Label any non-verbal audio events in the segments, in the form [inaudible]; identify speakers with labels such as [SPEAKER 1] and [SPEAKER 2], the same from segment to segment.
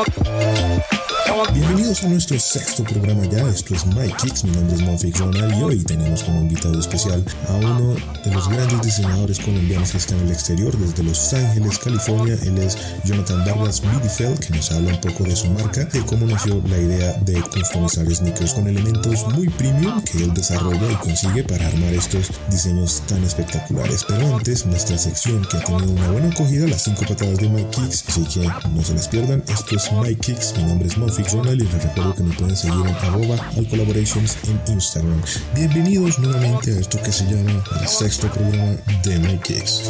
[SPEAKER 1] walk Bienvenidos a nuestro sexto programa ya, esto es My Kicks, mi nombre es Monfix Ronald y hoy tenemos como invitado especial a uno de los grandes diseñadores colombianos que está en el exterior, desde Los Ángeles, California, él es Jonathan Vargas Bidifeld, que nos habla un poco de su marca, de cómo nació la idea de customizar sneakers con elementos muy premium que él desarrolla y consigue para armar estos diseños tan espectaculares. Pero antes, nuestra sección que ha tenido una buena acogida, las cinco patadas de My Kicks, así que no se las pierdan, esto es My Kicks, mi nombre es Monfix Ronald y recuerdo que me pueden seguir en arroba al collaborations en Instagram. Bienvenidos nuevamente a esto que se llama el sexto programa de Kicks.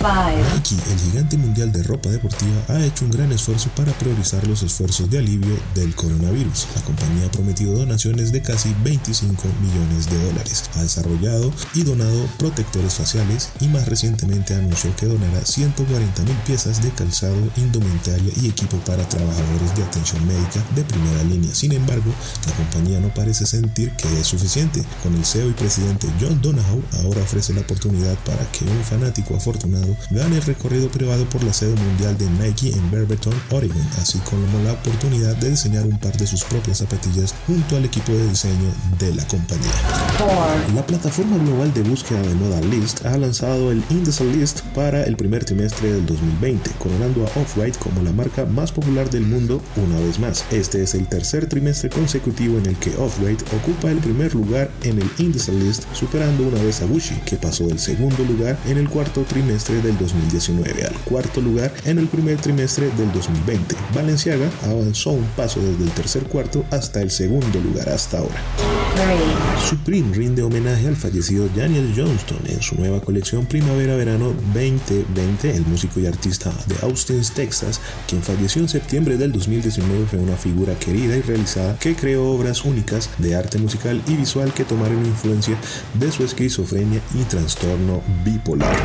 [SPEAKER 1] Nike, el gigante mundial de ropa deportiva, ha hecho un gran esfuerzo para priorizar los esfuerzos de alivio del coronavirus. La compañía ha prometido donaciones de casi 25 millones de dólares. Ha desarrollado y donado protectores faciales y más recientemente anunció que donará 140 mil piezas de calzado, indumentaria y equipo para trabajadores de atención médica de primera línea. Sin embargo, la compañía no parece sentir que es suficiente. Con el CEO y presidente John Donahoe ahora ofrece la oportunidad para que un fanático afortunado gane el recorrido privado por la sede mundial de Nike en Beaverton, Oregon, así como la oportunidad de diseñar un par de sus propias zapatillas junto al equipo de diseño de la compañía. La plataforma global de búsqueda de moda List ha lanzado el Index List para el primer trimestre del 2020, coronando a Off-White como la marca más popular del mundo una vez más. Este es el tercer trimestre consecutivo en el que Off-White ocupa el primer lugar en el Index List, superando una vez a Gucci, que pasó del segundo lugar en el cuarto trimestre del 2019 al cuarto lugar en el primer trimestre del 2020. Valenciaga avanzó un paso desde el tercer cuarto hasta el segundo lugar hasta ahora. Supreme rinde homenaje al fallecido Daniel Johnston en su nueva colección Primavera-Verano 2020. El músico y artista de Austin, Texas, quien falleció en septiembre del 2019, fue una figura querida y realizada que creó obras únicas de arte musical y visual que tomaron influencia de su esquizofrenia y trastorno bipolar.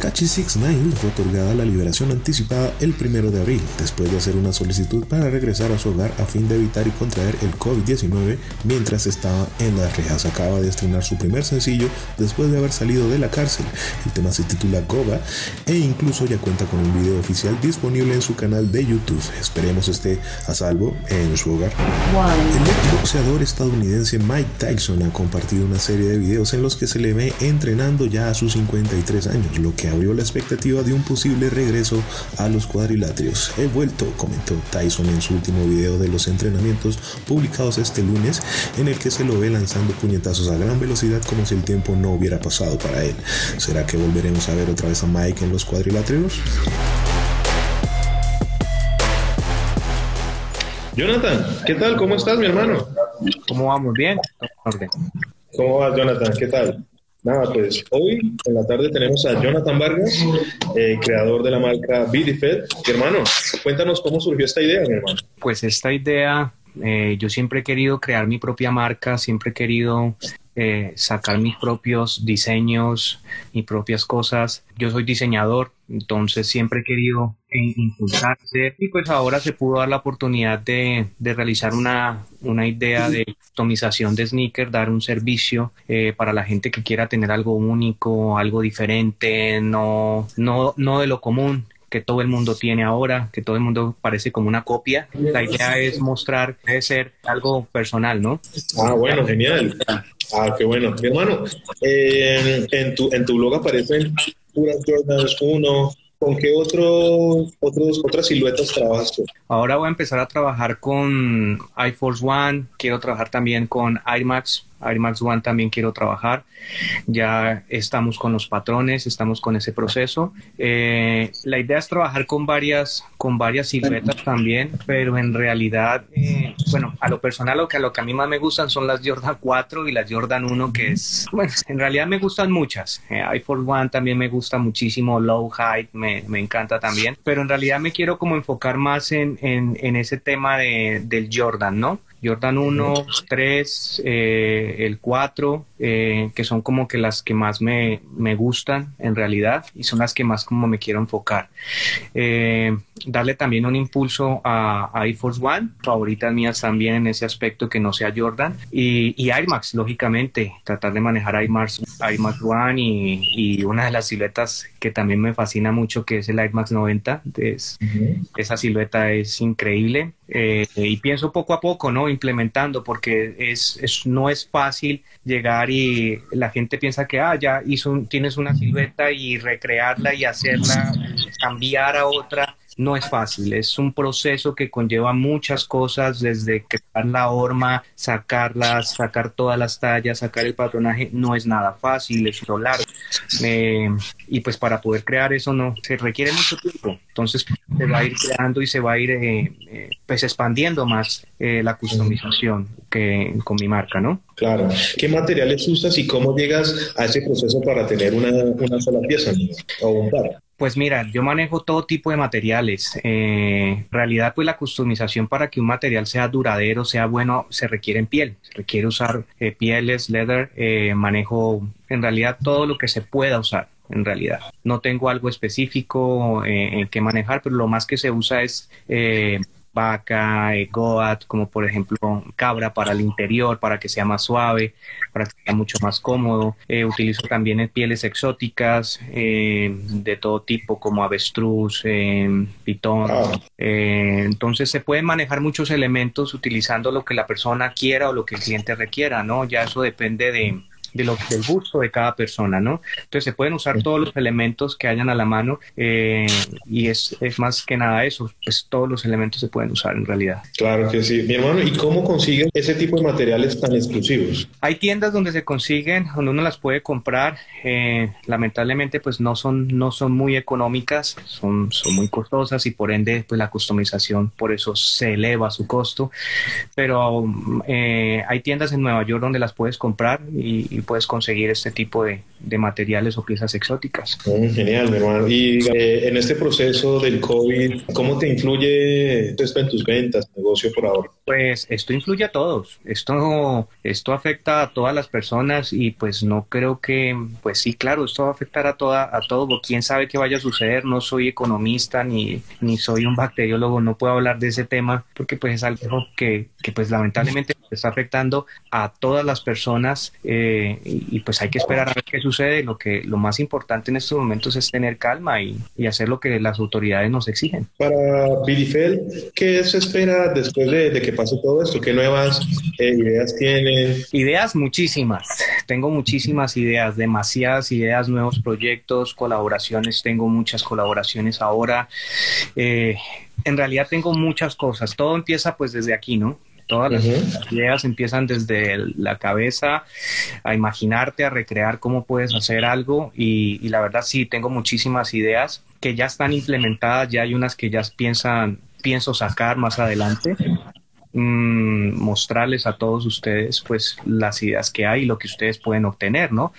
[SPEAKER 1] Tekashi 69 fue otorgada la liberación anticipada el primero de abril, después de hacer una solicitud para regresar a su hogar a fin de evitar y contraer el COVID-19 mientras estaba en las rejas. Acaba de estrenar su primer sencillo después de haber salido de la cárcel. El tema se titula Goba e incluso ya cuenta con un video oficial disponible en su canal de YouTube. Esperemos esté a salvo en su hogar. El boxeador estadounidense Mike Tyson ha compartido una serie de videos en los que se le ve entrenando ya a sus 53 años, lo que abrió la expectativa de un posible regreso a los cuadriláteros. He vuelto, comentó Tyson en su último video de los entrenamientos publicados este lunes, en el que se lo ve lanzando puñetazos a gran velocidad como si el tiempo no hubiera pasado para él. ¿Será que volveremos a ver otra vez a Mike en los cuadriláteros?
[SPEAKER 2] Jonathan, ¿qué tal? ¿Cómo estás, mi hermano?
[SPEAKER 3] ¿Cómo vamos? ¿Bien?
[SPEAKER 2] ¿Cómo vas, Jonathan? ¿Qué tal? Nada, pues hoy en la tarde tenemos a Jonathan Vargas, eh, creador de la marca BDFed. Hermano, cuéntanos cómo surgió esta idea, mi hermano.
[SPEAKER 3] Pues esta idea, eh, yo siempre he querido crear mi propia marca, siempre he querido eh, sacar mis propios diseños, mis propias cosas. Yo soy diseñador, entonces siempre he querido eh, impulsarse y pues ahora se pudo dar la oportunidad de, de realizar una, una, idea de customización de sneakers, dar un servicio eh, para la gente que quiera tener algo único, algo diferente, no, no, no de lo común que todo el mundo tiene ahora, que todo el mundo parece como una copia. La idea es mostrar, debe ser algo personal, ¿no?
[SPEAKER 2] Ah, bueno, genial. Ah, qué bueno. Mi hermano, eh, en, tu, en tu blog aparecen puras Jordans 1. ¿Con qué otro, otros, otras siluetas trabajas tú?
[SPEAKER 3] Ahora voy a empezar a trabajar con Air Force One, quiero trabajar también con Air Max, Air Max One también quiero trabajar. Ya estamos con los patrones, estamos con ese proceso. Eh, la idea es trabajar con varias, con varias siluetas también, pero en realidad, eh, bueno, a lo personal, lo que, a lo que a mí más me gustan son las Jordan 4 y las Jordan 1, que es, bueno, en realidad me gustan muchas. Eh, Force One también me gusta muchísimo, Low Height me, me, encanta también, pero en realidad me quiero como enfocar más en, en, en ese tema de, del Jordan, ¿no? Jordan 1, 3, eh, el 4, eh, que son como que las que más me, me, gustan en realidad y son las que más como me quiero enfocar. Eh, darle también un impulso a, a, Air Force One, favoritas mías también en ese aspecto que no sea Jordan y, y Air Max, lógicamente, tratar de manejar Air Max, Air Max One y, y, una de las siluetas que también me fascina mucho que es el Air Max 90, es, esa silueta es increíble eh, y pienso poco a poco, ¿no? Implementando porque es, es, no es fácil llegar y la gente piensa que, ah, ya hizo, tienes una silueta y recrearla y hacerla, cambiar a otra no es fácil, es un proceso que conlleva muchas cosas, desde crear la horma, sacarlas, sacar todas las tallas, sacar el patronaje, no es nada fácil, es lo largo. Eh, y pues para poder crear eso no se requiere mucho tiempo. Entonces se va a ir creando y se va a ir eh, eh, pues expandiendo más la customización que con mi marca, ¿no?
[SPEAKER 2] Claro. ¿Qué materiales usas y cómo llegas a ese proceso para tener una, una sola pieza o un par?
[SPEAKER 3] Pues mira, yo manejo todo tipo de materiales. Eh, en realidad, pues la customización para que un material sea duradero, sea bueno, se requiere en piel. Se requiere usar eh, pieles, leather. Eh, manejo en realidad todo lo que se pueda usar. En realidad, no tengo algo específico en que manejar, pero lo más que se usa es vaca, eh, goat, como por ejemplo cabra para el interior, para que sea más suave, para que sea mucho más cómodo. Eh, utilizo también pieles exóticas eh, de todo tipo, como avestruz, pitón. entonces se pueden manejar muchos elementos utilizando lo que la persona quiera o lo que el cliente requiera, ¿no? Ya eso depende de de lo, del gusto de cada persona, ¿no? Entonces se pueden usar todos los elementos que hayan a la mano eh, y es, es, más que nada eso, pues todos los elementos se pueden usar en realidad.
[SPEAKER 2] Claro que sí. Mi hermano, ¿y cómo consiguen ese tipo de materiales tan exclusivos?
[SPEAKER 3] Hay tiendas donde se consiguen, donde uno las puede comprar. Eh, lamentablemente, pues no son, no son muy económicas, son, son muy costosas y por ende, pues la customización por eso se eleva su costo. Pero eh, hay tiendas en Nueva York donde las puedes comprar y puedes conseguir este tipo de, de materiales o piezas exóticas.
[SPEAKER 2] Mm, genial, mi hermano. Y eh, en este proceso del COVID, ¿cómo te influye esto en tus ventas, negocio por ahora?
[SPEAKER 3] Pues esto influye a todos. Esto, esto afecta a todas las personas y pues no creo que, pues sí, claro, esto va a afectar a toda, a todo. Quién sabe qué vaya a suceder. No soy economista ni, ni soy un bacteriólogo. No puedo hablar de ese tema porque pues es algo que, que pues lamentablemente está afectando a todas las personas eh, y, pues hay que esperar a ver qué sucede. Lo que lo más importante en estos momentos es tener calma y, y hacer lo que las autoridades nos exigen.
[SPEAKER 2] Para Bidifel, ¿qué se espera después de, de que pase todo esto? ¿Qué nuevas eh, ideas tienen?
[SPEAKER 3] Ideas muchísimas. Tengo muchísimas ideas, demasiadas ideas, nuevos proyectos, colaboraciones. Tengo muchas colaboraciones ahora. Eh, en realidad tengo muchas cosas. Todo empieza pues desde aquí, ¿no? Todas las, ideas empiezan desde la cabeza a imaginarte, a recrear cómo puedes hacer algo. Y, y, la verdad sí, tengo muchísimas ideas que ya están implementadas, ya hay unas que ya piensan, pienso sacar más adelante mmm, mostrarles a todos ustedes pues las ideas que hay y lo que ustedes pueden obtener, ¿no?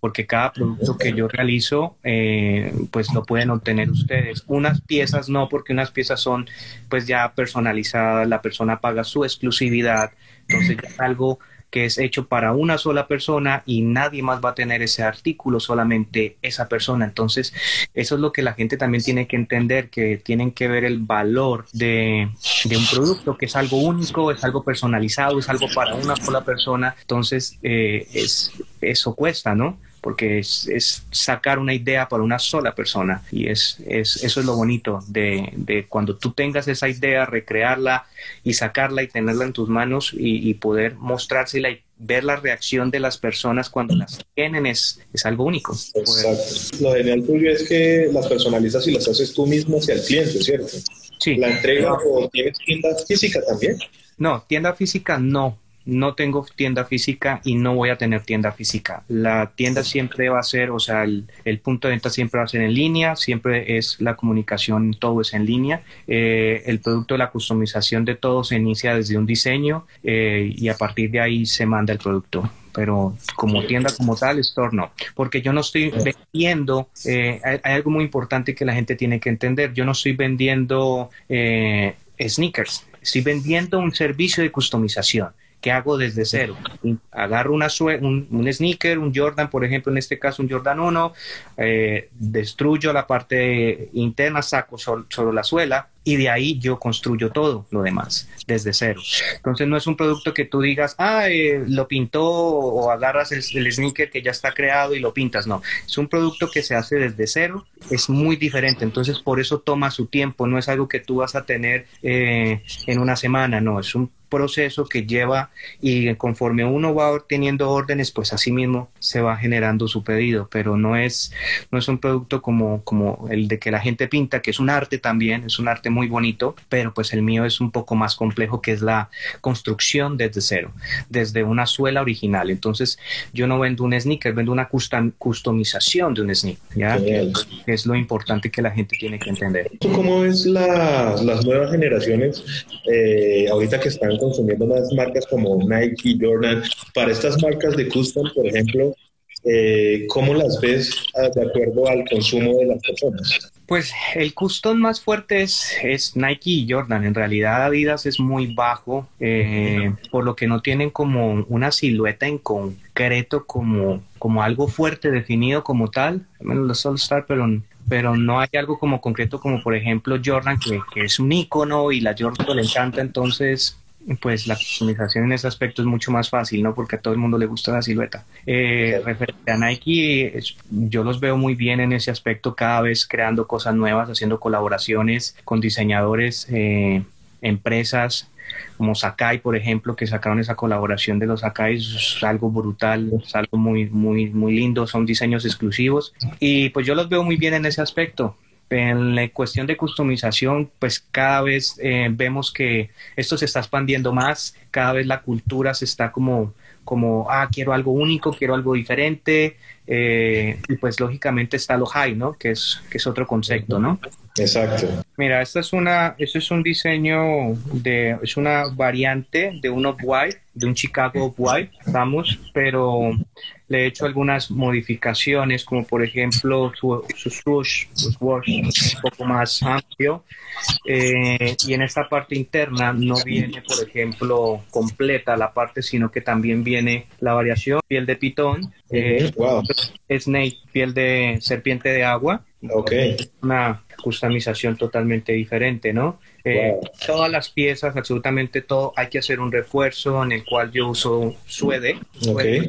[SPEAKER 3] Porque cada producto que yo realizo eh, pues lo pueden obtener ustedes. Unas piezas no, porque unas piezas son pues ya personalizadas, la persona paga su exclusividad, entonces ya es algo que es hecho para una sola persona y nadie más va a tener ese artículo, solamente esa persona. Entonces, eso es lo que la gente también tiene que entender, que tienen que ver el valor de, de un producto, que es algo único, es algo personalizado, es algo para una sola persona. Entonces, eh, es, eso cuesta, ¿no? Porque es, es, sacar una idea para una sola persona y es, es eso es lo bonito de, de, cuando tú tengas esa idea, recrearla y sacarla y tenerla en tus manos y, y poder mostrársela y ver la reacción de las personas cuando las tienen es, es algo único.
[SPEAKER 2] Exacto. Lo genial tuyo es que las personalizas y las haces tú mismo hacia el cliente, ¿cierto?
[SPEAKER 3] Sí.
[SPEAKER 2] ¿La entrega o tienes tienda física también?
[SPEAKER 3] No, tienda física no, no tengo tienda física y no voy a tener tienda física. La tienda siempre va a ser, o sea, el, punto de venta siempre va a ser en línea, siempre es la comunicación, todo es en línea. Eh, el producto la customización de todo se inicia desde un diseño eh, y a partir de ahí se manda el producto. Pero como tienda como tal, store no, porque yo no estoy vendiendo, eh, hay, hay, algo muy importante que la gente tiene que entender, yo no estoy vendiendo eh, sneakers, estoy vendiendo un servicio de customización ¿Qué hago desde cero? Agarro una un, un, sneaker, un Jordan, por ejemplo, en este caso un Jordan 1, eh, destruyo la parte interna, saco solo la suela, y de ahí yo construyo todo lo demás desde cero. Entonces no es un producto que tú digas, ah, eh, lo pintó o agarras el, sneaker que ya está creado y lo pintas. No, es un producto que se hace desde cero, es muy diferente. Entonces por eso toma su tiempo, no es algo que tú vas a tener eh, en una semana, no, es un proceso que lleva y conforme uno va teniendo órdenes, pues así mismo se va generando su pedido, pero no es, no es un producto como, como el de que la gente pinta, que es un arte también, es un arte muy bonito, pero pues el mío es un poco más complejo, que es la construcción desde cero, desde una suela original. Entonces yo no vendo un sneaker, vendo una customización de un sneaker, ¿ya? Que, es lo importante que la gente tiene que entender.
[SPEAKER 2] ¿Cómo es la, las nuevas generaciones eh, ahorita que están consumiendo más marcas como Nike, Jordan. Para estas marcas de custom, por ejemplo, eh, ¿cómo las ves ah, de acuerdo al consumo de las personas?
[SPEAKER 3] Pues el custom más fuerte es, es Nike y Jordan. En realidad Adidas es muy bajo, eh, por lo que no tienen como una silueta en concreto, como, como algo fuerte definido como tal. Menos los All Star, pero pero no hay algo como concreto como por ejemplo Jordan que, que es un icono y la Jordan le encanta entonces pues la customización en ese aspecto es mucho más fácil, ¿no? Porque a todo el mundo le gusta la silueta. Eh, referente a Nike, yo los veo muy bien en ese aspecto, cada vez creando cosas nuevas, haciendo colaboraciones con diseñadores, eh, empresas como Sakai, por ejemplo, que sacaron esa colaboración de los Sakai, es algo brutal, es algo muy, muy, muy lindo, son diseños exclusivos y pues yo los veo muy bien en ese aspecto. En la cuestión de customización, pues cada vez eh, vemos que esto se está expandiendo más, cada vez la cultura se está como, como ah, quiero algo único, quiero algo diferente, eh, y pues lógicamente está lo high, ¿no? Que es, que es otro concepto, ¿no?
[SPEAKER 2] Exacto.
[SPEAKER 3] Mira, esta es una, esto es un diseño de, es una variante de un off-white, de un Chicago off-white, vamos, pero le he hecho algunas modificaciones, como por ejemplo su, su swoosh, su un poco más amplio, eh, y en esta parte interna no viene, por ejemplo, completa la parte, sino que también viene la variación, piel de pitón, eh, snake, piel de serpiente de agua,
[SPEAKER 2] okay.
[SPEAKER 3] una customización totalmente diferente, ¿no? Eh, todas las piezas, absolutamente todo, hay que hacer un refuerzo en el cual yo uso suede,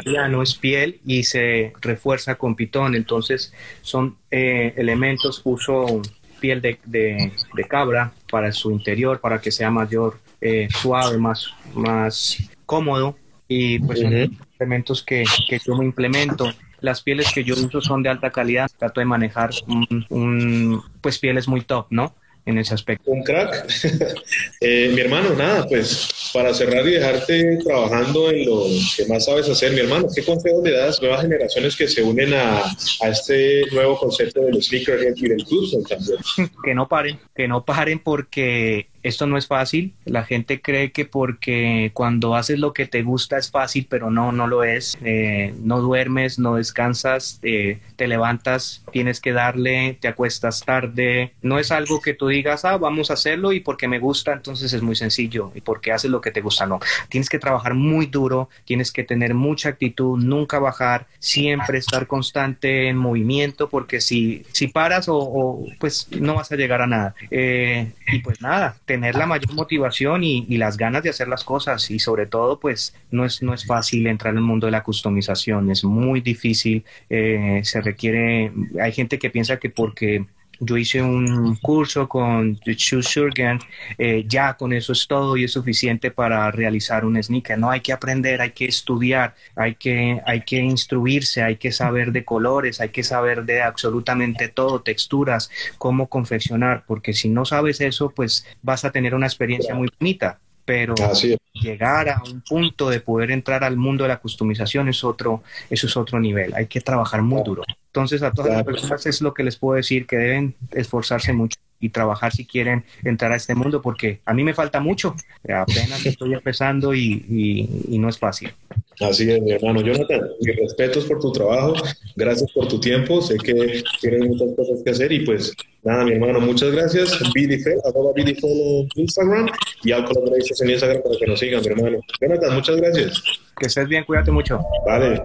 [SPEAKER 3] ya no es piel y se refuerza con pitón, entonces son eh, elementos, uso piel de, de, cabra para su interior, para que sea mayor, eh, suave, más, más cómodo. Y pues son elementos que, que yo me implemento las pieles que yo uso son de alta calidad, trato de manejar un, pues pieles muy top, ¿no? En ese aspecto.
[SPEAKER 2] Un crack. [laughs] Eh, mi hermano, nada, pues para cerrar y dejarte trabajando en lo que más sabes hacer, mi hermano, ¿qué consejos le das nuevas generaciones que se unen a, a este nuevo concepto de los sneakerhead y del también? [laughs]
[SPEAKER 3] Que no paren, que no paren porque esto no es fácil. La gente cree que porque cuando haces lo que te gusta es fácil, pero no, no lo es. Eh, no duermes, no descansas, eh, te levantas, tienes que darle, te acuestas tarde. No es algo que tú digas, ah, vamos a hacerlo y porque me gusta, entonces es muy sencillo. Y porque haces lo que te gusta, no. Tienes que trabajar muy duro, tienes que tener mucha actitud, nunca bajar, siempre estar constante en movimiento, porque si, si paras o, pues no vas a llegar a nada. Eh, y pues nada, tener la mayor motivación y, las ganas de hacer las cosas. Y sobre todo pues no es, no es fácil entrar en el mundo de la customización, es muy difícil, eh, se requiere, hay gente que piensa que porque yo hice un curso con Chu Surgeon, eh, ya con eso es todo y es suficiente para realizar un sneaker. No hay que aprender, hay que estudiar, hay que, hay que instruirse, hay que saber de colores, hay que saber de absolutamente todo, texturas, cómo confeccionar, porque si no sabes eso, pues vas a tener una experiencia muy bonita. Pero llegar a un punto de poder entrar al mundo de la customización es otro, eso es otro nivel, hay que trabajar muy duro. Entonces a todas las personas es lo que les puedo decir, que deben esforzarse mucho y trabajar si quieren entrar a este mundo, porque a mí me falta mucho, apenas estoy empezando y, y no es fácil.
[SPEAKER 2] Así es, mi hermano Jonathan, mis respetos por tu trabajo, gracias por tu tiempo, sé que tienes muchas cosas que hacer y pues nada, mi hermano, muchas gracias, BDFL, arroba BDFL en Instagram y al Collaborations en Instagram para que nos sigan, mi hermano. Jonathan, muchas gracias.
[SPEAKER 3] Que estés bien, cuídate mucho.
[SPEAKER 2] Vale.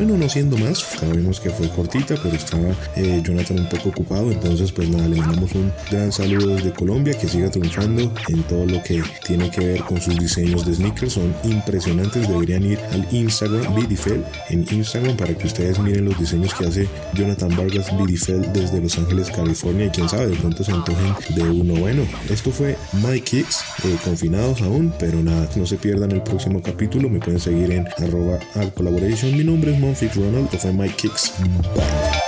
[SPEAKER 1] Bueno, no siendo más, sabemos que fue cortita, pero estaba eh, Jonathan un poco ocupado, entonces pues nada, le mandamos un gran saludo desde Colombia, que siga triunfando en todo lo que tiene que ver con sus diseños de sneakers, son impresionantes, deberían ir al Instagram Bidifel en Instagram para que ustedes miren los diseños que hace Jonathan Vargas Bidifel desde Los Ángeles, California, y quién sabe, de pronto se antojen de uno bueno. Esto fue My Kicks, eh, confinados aún, pero nada, no se pierdan el próximo capítulo, me pueden seguir en arroba al collaboration, mi nombre es Monfit Ronald, que fue My Kicks. Bye.